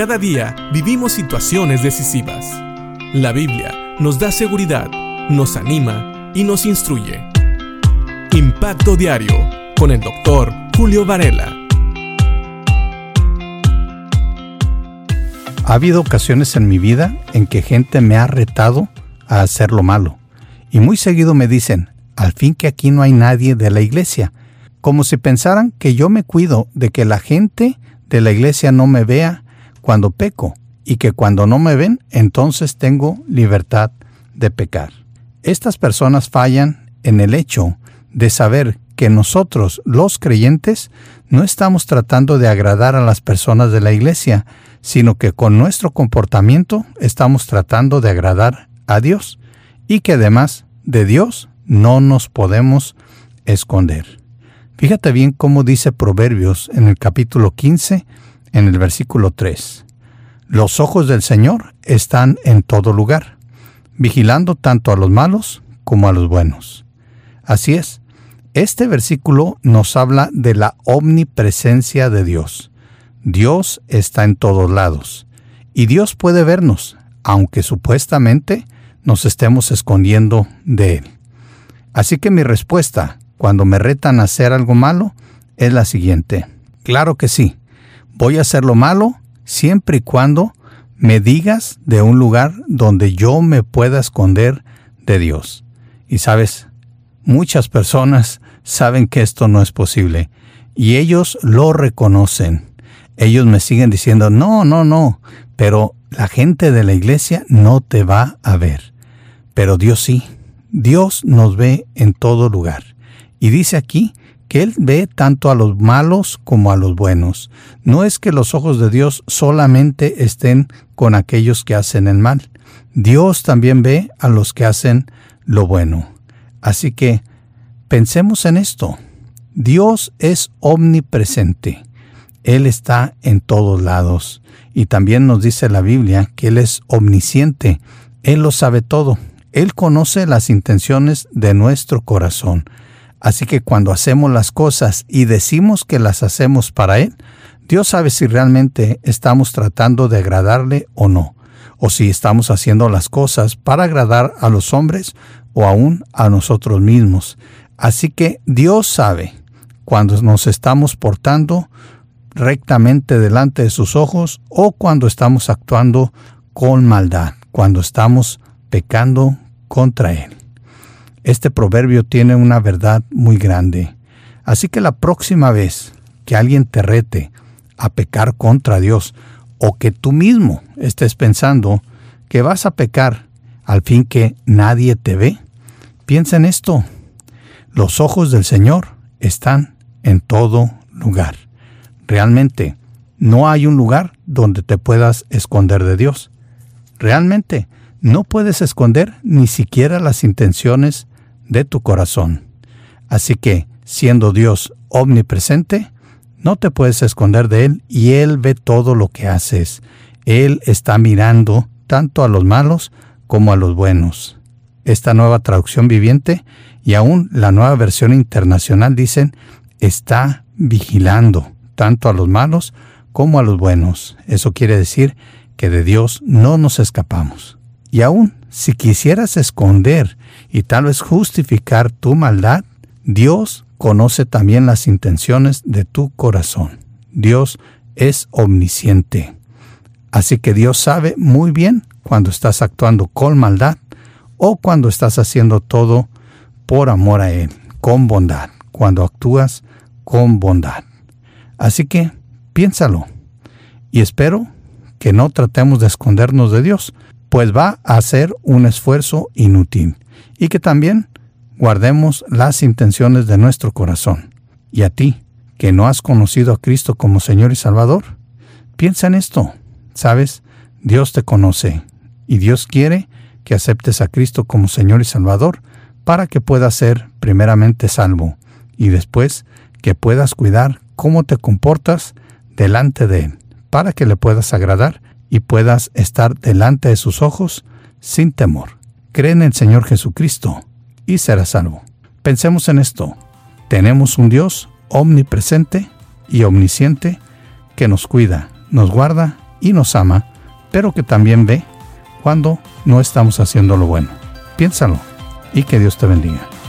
Cada día vivimos situaciones decisivas. La Biblia nos da seguridad, nos anima y nos instruye. Impacto Diario con el doctor Julio Varela. Ha habido ocasiones en mi vida en que gente me ha retado a hacer lo malo. Y muy seguido me dicen, al fin que aquí no hay nadie de la iglesia, como si pensaran que yo me cuido de que la gente de la iglesia no me vea cuando peco y que cuando no me ven entonces tengo libertad de pecar. Estas personas fallan en el hecho de saber que nosotros, los creyentes, no estamos tratando de agradar a las personas de la iglesia, sino que con nuestro comportamiento estamos tratando de agradar a Dios y que además de Dios no nos podemos esconder. Fíjate bien cómo dice Proverbios en el capítulo 15, en el versículo 3. Los ojos del Señor están en todo lugar, vigilando tanto a los malos como a los buenos. Así es, este versículo nos habla de la omnipresencia de Dios. Dios está en todos lados, y Dios puede vernos, aunque supuestamente nos estemos escondiendo de Él. Así que mi respuesta cuando me retan a hacer algo malo es la siguiente. Claro que sí, voy a hacer lo malo siempre y cuando me digas de un lugar donde yo me pueda esconder de Dios. Y sabes, muchas personas saben que esto no es posible y ellos lo reconocen. Ellos me siguen diciendo, no, no, no, pero la gente de la iglesia no te va a ver. Pero Dios sí, Dios nos ve en todo lugar. Y dice aquí que Él ve tanto a los malos como a los buenos. No es que los ojos de Dios solamente estén con aquellos que hacen el mal. Dios también ve a los que hacen lo bueno. Así que pensemos en esto. Dios es omnipresente. Él está en todos lados. Y también nos dice la Biblia que Él es omnisciente. Él lo sabe todo. Él conoce las intenciones de nuestro corazón. Así que cuando hacemos las cosas y decimos que las hacemos para Él, Dios sabe si realmente estamos tratando de agradarle o no, o si estamos haciendo las cosas para agradar a los hombres o aún a nosotros mismos. Así que Dios sabe cuando nos estamos portando rectamente delante de sus ojos o cuando estamos actuando con maldad, cuando estamos pecando contra Él. Este proverbio tiene una verdad muy grande. Así que la próxima vez que alguien te rete a pecar contra Dios o que tú mismo estés pensando que vas a pecar al fin que nadie te ve, piensa en esto. Los ojos del Señor están en todo lugar. Realmente, no hay un lugar donde te puedas esconder de Dios. Realmente, no puedes esconder ni siquiera las intenciones de tu corazón. Así que, siendo Dios omnipresente, no te puedes esconder de Él y Él ve todo lo que haces. Él está mirando tanto a los malos como a los buenos. Esta nueva traducción viviente y aún la nueva versión internacional dicen está vigilando tanto a los malos como a los buenos. Eso quiere decir que de Dios no nos escapamos. Y aún si quisieras esconder y tal vez justificar tu maldad, Dios conoce también las intenciones de tu corazón. Dios es omnisciente. Así que Dios sabe muy bien cuando estás actuando con maldad o cuando estás haciendo todo por amor a Él, con bondad, cuando actúas con bondad. Así que piénsalo y espero que no tratemos de escondernos de Dios, pues va a ser un esfuerzo inútil y que también guardemos las intenciones de nuestro corazón. Y a ti, que no has conocido a Cristo como Señor y Salvador, piensa en esto. Sabes, Dios te conoce y Dios quiere que aceptes a Cristo como Señor y Salvador para que puedas ser primeramente salvo y después que puedas cuidar cómo te comportas delante de Él, para que le puedas agradar y puedas estar delante de sus ojos sin temor. Cree en el Señor Jesucristo y serás salvo. Pensemos en esto. Tenemos un Dios omnipresente y omnisciente que nos cuida, nos guarda y nos ama, pero que también ve cuando no estamos haciendo lo bueno. Piénsalo y que Dios te bendiga.